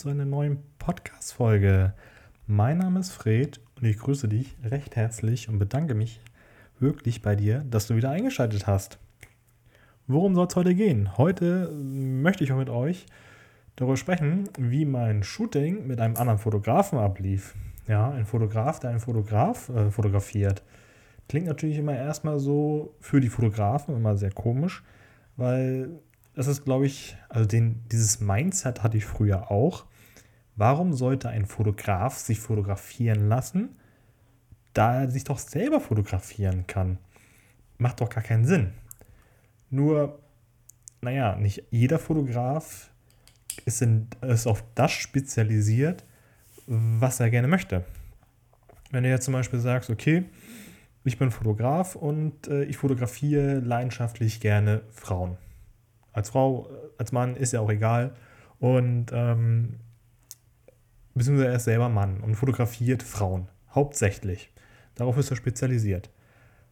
zu einer neuen Podcast-Folge. Mein Name ist Fred und ich grüße dich recht herzlich und bedanke mich wirklich bei dir, dass du wieder eingeschaltet hast. Worum soll es heute gehen? Heute möchte ich auch mit euch darüber sprechen, wie mein Shooting mit einem anderen Fotografen ablief. Ja, ein Fotograf, der einen Fotograf äh, fotografiert. Klingt natürlich immer erstmal so für die Fotografen immer sehr komisch, weil das ist, glaube ich, also den, dieses Mindset hatte ich früher auch. Warum sollte ein Fotograf sich fotografieren lassen, da er sich doch selber fotografieren kann? Macht doch gar keinen Sinn. Nur, naja, nicht jeder Fotograf ist, in, ist auf das spezialisiert, was er gerne möchte. Wenn du jetzt zum Beispiel sagst, okay, ich bin Fotograf und äh, ich fotografiere leidenschaftlich gerne Frauen. Als Frau, äh, als Mann ist ja auch egal. Und ähm, beziehungsweise er ist selber Mann und fotografiert Frauen. Hauptsächlich. Darauf ist er spezialisiert.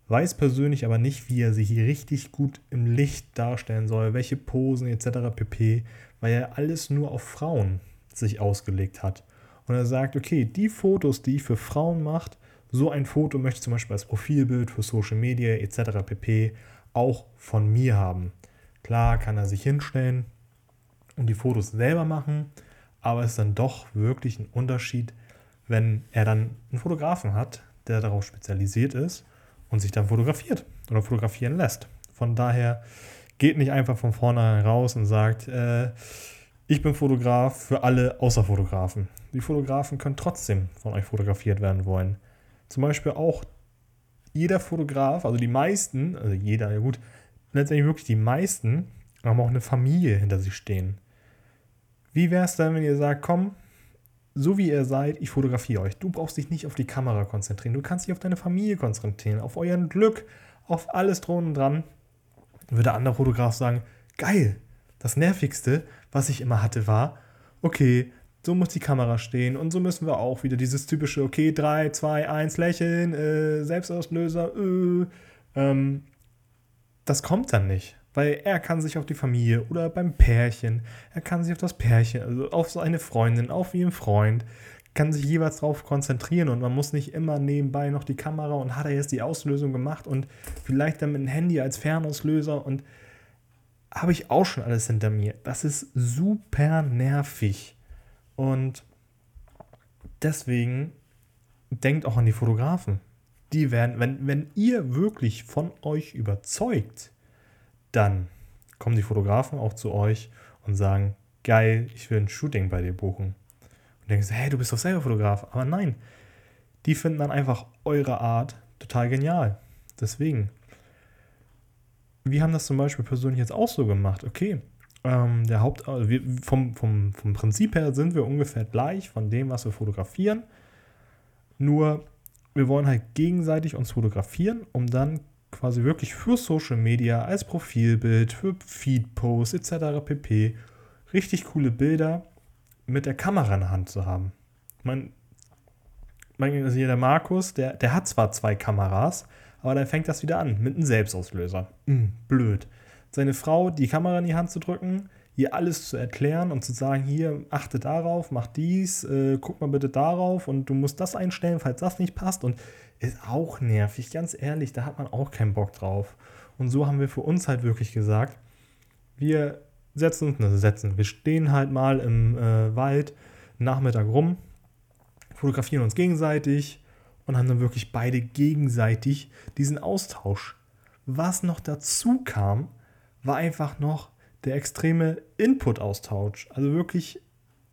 Weiß persönlich aber nicht, wie er sich hier richtig gut im Licht darstellen soll, welche Posen etc. pp, weil er alles nur auf Frauen sich ausgelegt hat. Und er sagt, okay, die Fotos, die ich für Frauen mache, so ein Foto möchte ich zum Beispiel als Profilbild für Social Media etc. pp. auch von mir haben. Klar kann er sich hinstellen und die Fotos selber machen, aber es ist dann doch wirklich ein Unterschied, wenn er dann einen Fotografen hat, der darauf spezialisiert ist und sich dann fotografiert oder fotografieren lässt. Von daher geht nicht einfach von vornherein raus und sagt, äh, ich bin Fotograf für alle außer Fotografen. Die Fotografen können trotzdem von euch fotografiert werden wollen zum Beispiel auch jeder Fotograf, also die meisten, also jeder, ja gut, letztendlich wirklich die meisten, haben auch eine Familie hinter sich stehen. Wie wäre es dann, wenn ihr sagt, komm, so wie ihr seid, ich fotografiere euch. Du brauchst dich nicht auf die Kamera konzentrieren. Du kannst dich auf deine Familie konzentrieren, auf euren Glück, auf alles und dran. Dann würde der andere Fotograf sagen, geil, das Nervigste, was ich immer hatte, war, okay, so muss die Kamera stehen und so müssen wir auch wieder dieses typische, okay, 3, 2, 1, lächeln, äh, Selbstauslöser, äh, ähm, das kommt dann nicht. Weil er kann sich auf die Familie oder beim Pärchen, er kann sich auf das Pärchen, also auf seine Freundin, auf ihren Freund, kann sich jeweils darauf konzentrieren und man muss nicht immer nebenbei noch die Kamera und hat er jetzt die Auslösung gemacht und vielleicht dann mit dem Handy als Fernauslöser und habe ich auch schon alles hinter mir. Das ist super nervig. Und deswegen denkt auch an die Fotografen. Die werden, wenn, wenn ihr wirklich von euch überzeugt, dann kommen die Fotografen auch zu euch und sagen, geil, ich will ein Shooting bei dir buchen. Und denkst, hey, du bist doch selber Fotograf. Aber nein, die finden dann einfach eure Art total genial. Deswegen. Wir haben das zum Beispiel persönlich jetzt auch so gemacht. Okay, ähm, der Haupt, also wir, vom, vom, vom Prinzip her sind wir ungefähr gleich von dem, was wir fotografieren. Nur wir wollen halt gegenseitig uns fotografieren, um dann quasi wirklich für Social Media als Profilbild, für Feedposts etc. pp. richtig coole Bilder mit der Kamera in der Hand zu haben. Mein, mein also hier der Markus, der, der hat zwar zwei Kameras, aber dann fängt das wieder an mit einem Selbstauslöser. Hm, blöd seine Frau die Kamera in die Hand zu drücken, ihr alles zu erklären und zu sagen, hier, achte darauf, mach dies, äh, guck mal bitte darauf und du musst das einstellen, falls das nicht passt. Und ist auch nervig, ganz ehrlich, da hat man auch keinen Bock drauf. Und so haben wir für uns halt wirklich gesagt, wir setzen uns, also setzen, wir stehen halt mal im äh, Wald Nachmittag rum, fotografieren uns gegenseitig und haben dann wirklich beide gegenseitig diesen Austausch. Was noch dazu kam, war einfach noch der extreme Input-Austausch. Also wirklich,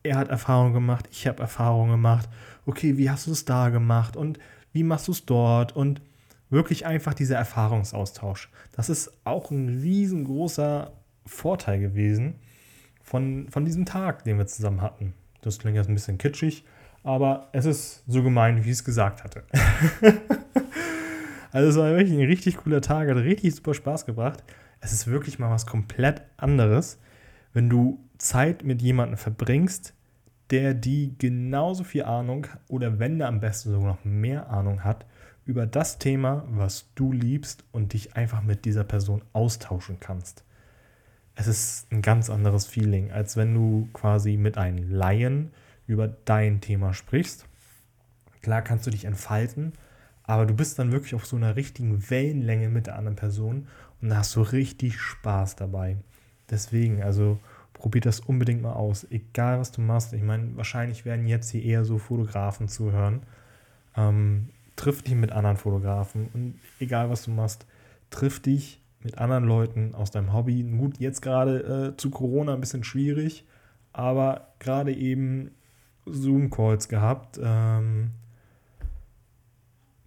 er hat Erfahrungen gemacht, ich habe Erfahrungen gemacht. Okay, wie hast du es da gemacht und wie machst du es dort? Und wirklich einfach dieser Erfahrungsaustausch. Das ist auch ein riesengroßer Vorteil gewesen von, von diesem Tag, den wir zusammen hatten. Das klingt jetzt ein bisschen kitschig, aber es ist so gemein, wie ich es gesagt hatte. also es war wirklich ein richtig cooler Tag, hat richtig super Spaß gebracht es ist wirklich mal was komplett anderes, wenn du Zeit mit jemandem verbringst, der die genauso viel Ahnung oder wenn der am besten sogar noch mehr Ahnung hat über das Thema, was du liebst und dich einfach mit dieser Person austauschen kannst. es ist ein ganz anderes Feeling, als wenn du quasi mit einem Laien über dein Thema sprichst. Klar kannst du dich entfalten, aber du bist dann wirklich auf so einer richtigen Wellenlänge mit der anderen Person und da hast du richtig Spaß dabei. Deswegen, also probiert das unbedingt mal aus, egal was du machst. Ich meine, wahrscheinlich werden jetzt hier eher so Fotografen zuhören. Ähm, triff dich mit anderen Fotografen und egal was du machst, triff dich mit anderen Leuten aus deinem Hobby. Gut, jetzt gerade äh, zu Corona ein bisschen schwierig, aber gerade eben Zoom-Calls gehabt. Ähm,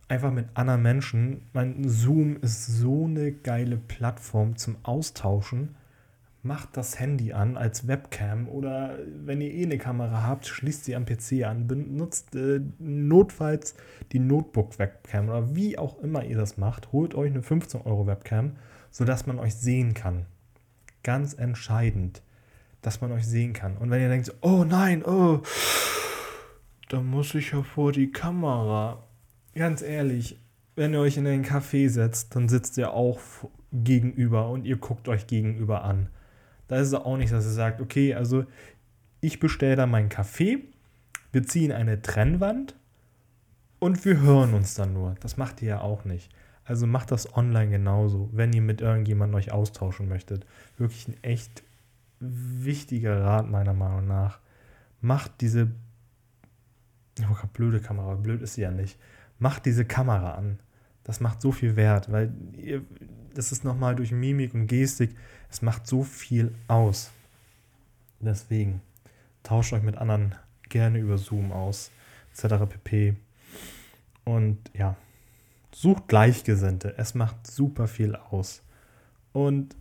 einfach mit anderen Menschen. Mein Zoom ist so eine geile Plattform zum Austauschen. Macht das Handy an als Webcam oder wenn ihr eh eine Kamera habt, schließt sie am PC an. Benutzt äh, notfalls die Notebook-Webcam oder wie auch immer ihr das macht. Holt euch eine 15 Euro Webcam, sodass man euch sehen kann. Ganz entscheidend, dass man euch sehen kann. Und wenn ihr denkt, oh nein, oh, da muss ich ja vor die Kamera ganz ehrlich, wenn ihr euch in einen Café setzt, dann sitzt ihr auch gegenüber und ihr guckt euch gegenüber an. Da ist es auch nicht, dass ihr sagt, okay, also ich bestelle da meinen Kaffee, wir ziehen eine Trennwand und wir hören uns dann nur. Das macht ihr ja auch nicht. Also macht das online genauso, wenn ihr mit irgendjemandem euch austauschen möchtet. Wirklich ein echt wichtiger Rat meiner Meinung nach. Macht diese oh, blöde Kamera, blöd ist sie ja nicht macht diese Kamera an. Das macht so viel wert, weil ihr, das ist nochmal durch Mimik und Gestik, es macht so viel aus. Deswegen tauscht euch mit anderen gerne über Zoom aus, etc. pp. Und ja, sucht Gleichgesinnte. Es macht super viel aus. Und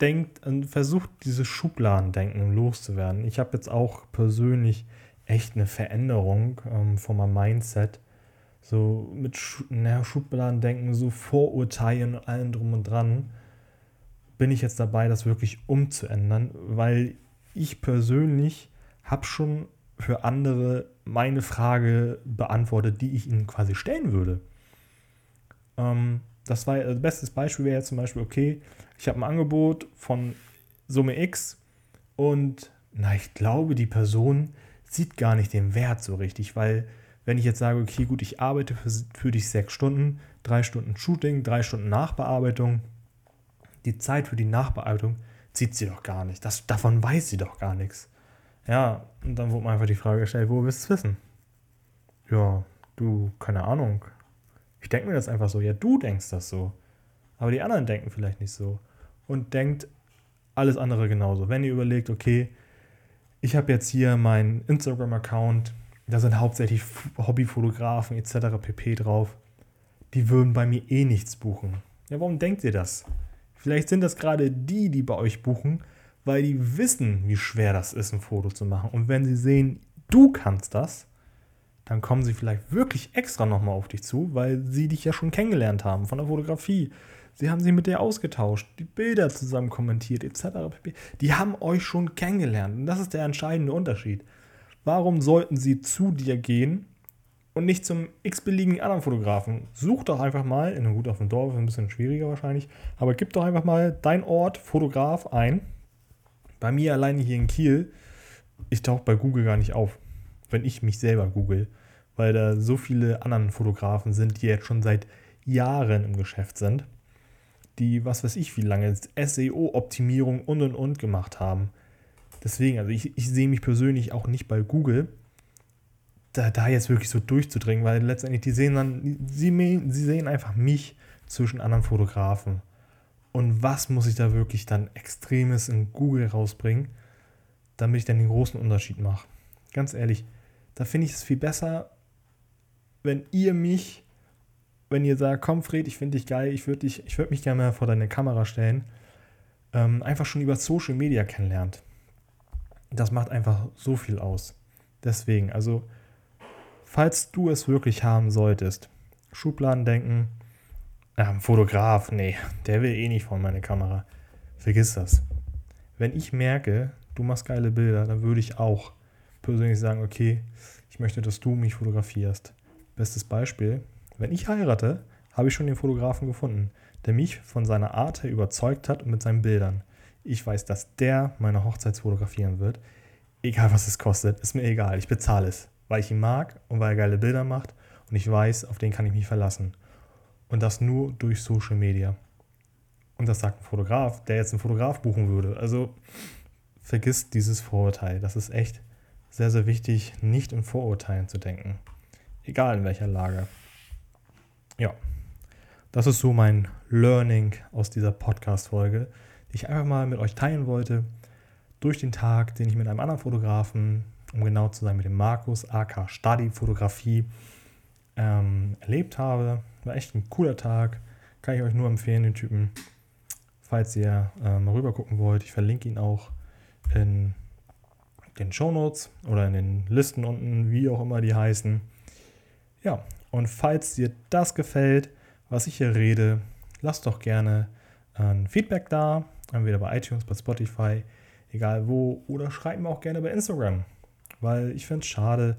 denkt und versucht dieses Schubladendenken loszuwerden. Ich habe jetzt auch persönlich echt eine Veränderung ähm, von meinem Mindset so mit naja, Schubladen denken, so Vorurteilen und allem drum und dran, bin ich jetzt dabei, das wirklich umzuändern, weil ich persönlich habe schon für andere meine Frage beantwortet, die ich ihnen quasi stellen würde. Ähm, das war das beste Beispiel wäre jetzt zum Beispiel, okay, ich habe ein Angebot von Summe X und na, ich glaube, die Person sieht gar nicht den Wert so richtig, weil wenn ich jetzt sage, okay, gut, ich arbeite für, für dich sechs Stunden, drei Stunden Shooting, drei Stunden Nachbearbeitung, die Zeit für die Nachbearbeitung zieht sie doch gar nicht. Das, davon weiß sie doch gar nichts. Ja, und dann wurde mir einfach die Frage gestellt, wo willst du es wissen? Ja, du, keine Ahnung. Ich denke mir das einfach so. Ja, du denkst das so. Aber die anderen denken vielleicht nicht so. Und denkt alles andere genauso. Wenn ihr überlegt, okay, ich habe jetzt hier meinen Instagram-Account, da sind hauptsächlich Hobbyfotografen etc. pp drauf. Die würden bei mir eh nichts buchen. Ja, warum denkt ihr das? Vielleicht sind das gerade die, die bei euch buchen, weil die wissen, wie schwer das ist, ein Foto zu machen. Und wenn sie sehen, du kannst das, dann kommen sie vielleicht wirklich extra nochmal auf dich zu, weil sie dich ja schon kennengelernt haben von der Fotografie. Sie haben sich mit dir ausgetauscht, die Bilder zusammen kommentiert, etc. Die haben euch schon kennengelernt. Und das ist der entscheidende Unterschied. Warum sollten sie zu dir gehen und nicht zum x-beliebigen anderen Fotografen? Such doch einfach mal, in gut auf dem Dorf ist ein bisschen schwieriger wahrscheinlich, aber gib doch einfach mal dein Ort Fotograf ein. Bei mir alleine hier in Kiel, ich tauche bei Google gar nicht auf, wenn ich mich selber google, weil da so viele anderen Fotografen sind, die jetzt schon seit Jahren im Geschäft sind, die was weiß ich wie lange SEO-Optimierung und und und gemacht haben. Deswegen, also ich, ich sehe mich persönlich auch nicht bei Google, da, da jetzt wirklich so durchzudringen, weil letztendlich die sehen dann, sie, sie sehen einfach mich zwischen anderen Fotografen. Und was muss ich da wirklich dann Extremes in Google rausbringen, damit ich dann den großen Unterschied mache? Ganz ehrlich, da finde ich es viel besser, wenn ihr mich, wenn ihr sagt, komm Fred, ich finde dich geil, ich würde würd mich gerne mal vor deine Kamera stellen, ähm, einfach schon über Social Media kennenlernt das macht einfach so viel aus. Deswegen, also, falls du es wirklich haben solltest, Schubladen denken, äh, Fotograf, nee, der will eh nicht von meiner Kamera. Vergiss das. Wenn ich merke, du machst geile Bilder, dann würde ich auch persönlich sagen, okay, ich möchte, dass du mich fotografierst. Bestes Beispiel, wenn ich heirate, habe ich schon den Fotografen gefunden, der mich von seiner Art her überzeugt hat und mit seinen Bildern. Ich weiß, dass der meine Hochzeit fotografieren wird. Egal was es kostet, ist mir egal. Ich bezahle es, weil ich ihn mag und weil er geile Bilder macht und ich weiß, auf den kann ich mich verlassen. Und das nur durch Social Media. Und das sagt ein Fotograf, der jetzt einen Fotograf buchen würde. Also vergiss dieses Vorurteil. Das ist echt sehr, sehr wichtig, nicht in Vorurteilen zu denken. Egal in welcher Lage. Ja, das ist so mein Learning aus dieser Podcast-Folge, ich einfach mal mit euch teilen wollte. Durch den Tag, den ich mit einem anderen Fotografen, um genau zu sein, mit dem Markus, AK Stadi Fotografie, ähm, erlebt habe. War echt ein cooler Tag. Kann ich euch nur empfehlen, den Typen. Falls ihr äh, mal rüber gucken wollt, ich verlinke ihn auch in den Shownotes oder in den Listen unten, wie auch immer die heißen. Ja, und falls dir das gefällt, was ich hier rede, lasst doch gerne ein Feedback da, entweder bei iTunes, bei Spotify, egal wo, oder schreibt mir auch gerne bei Instagram, weil ich finde es schade,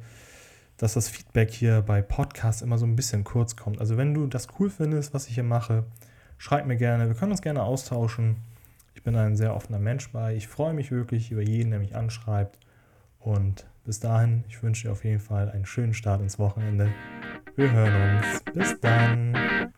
dass das Feedback hier bei Podcasts immer so ein bisschen kurz kommt. Also wenn du das cool findest, was ich hier mache, schreib mir gerne, wir können uns gerne austauschen. Ich bin ein sehr offener Mensch bei. Ich freue mich wirklich über jeden, der mich anschreibt. Und bis dahin, ich wünsche dir auf jeden Fall einen schönen Start ins Wochenende. Wir hören uns. Bis dann.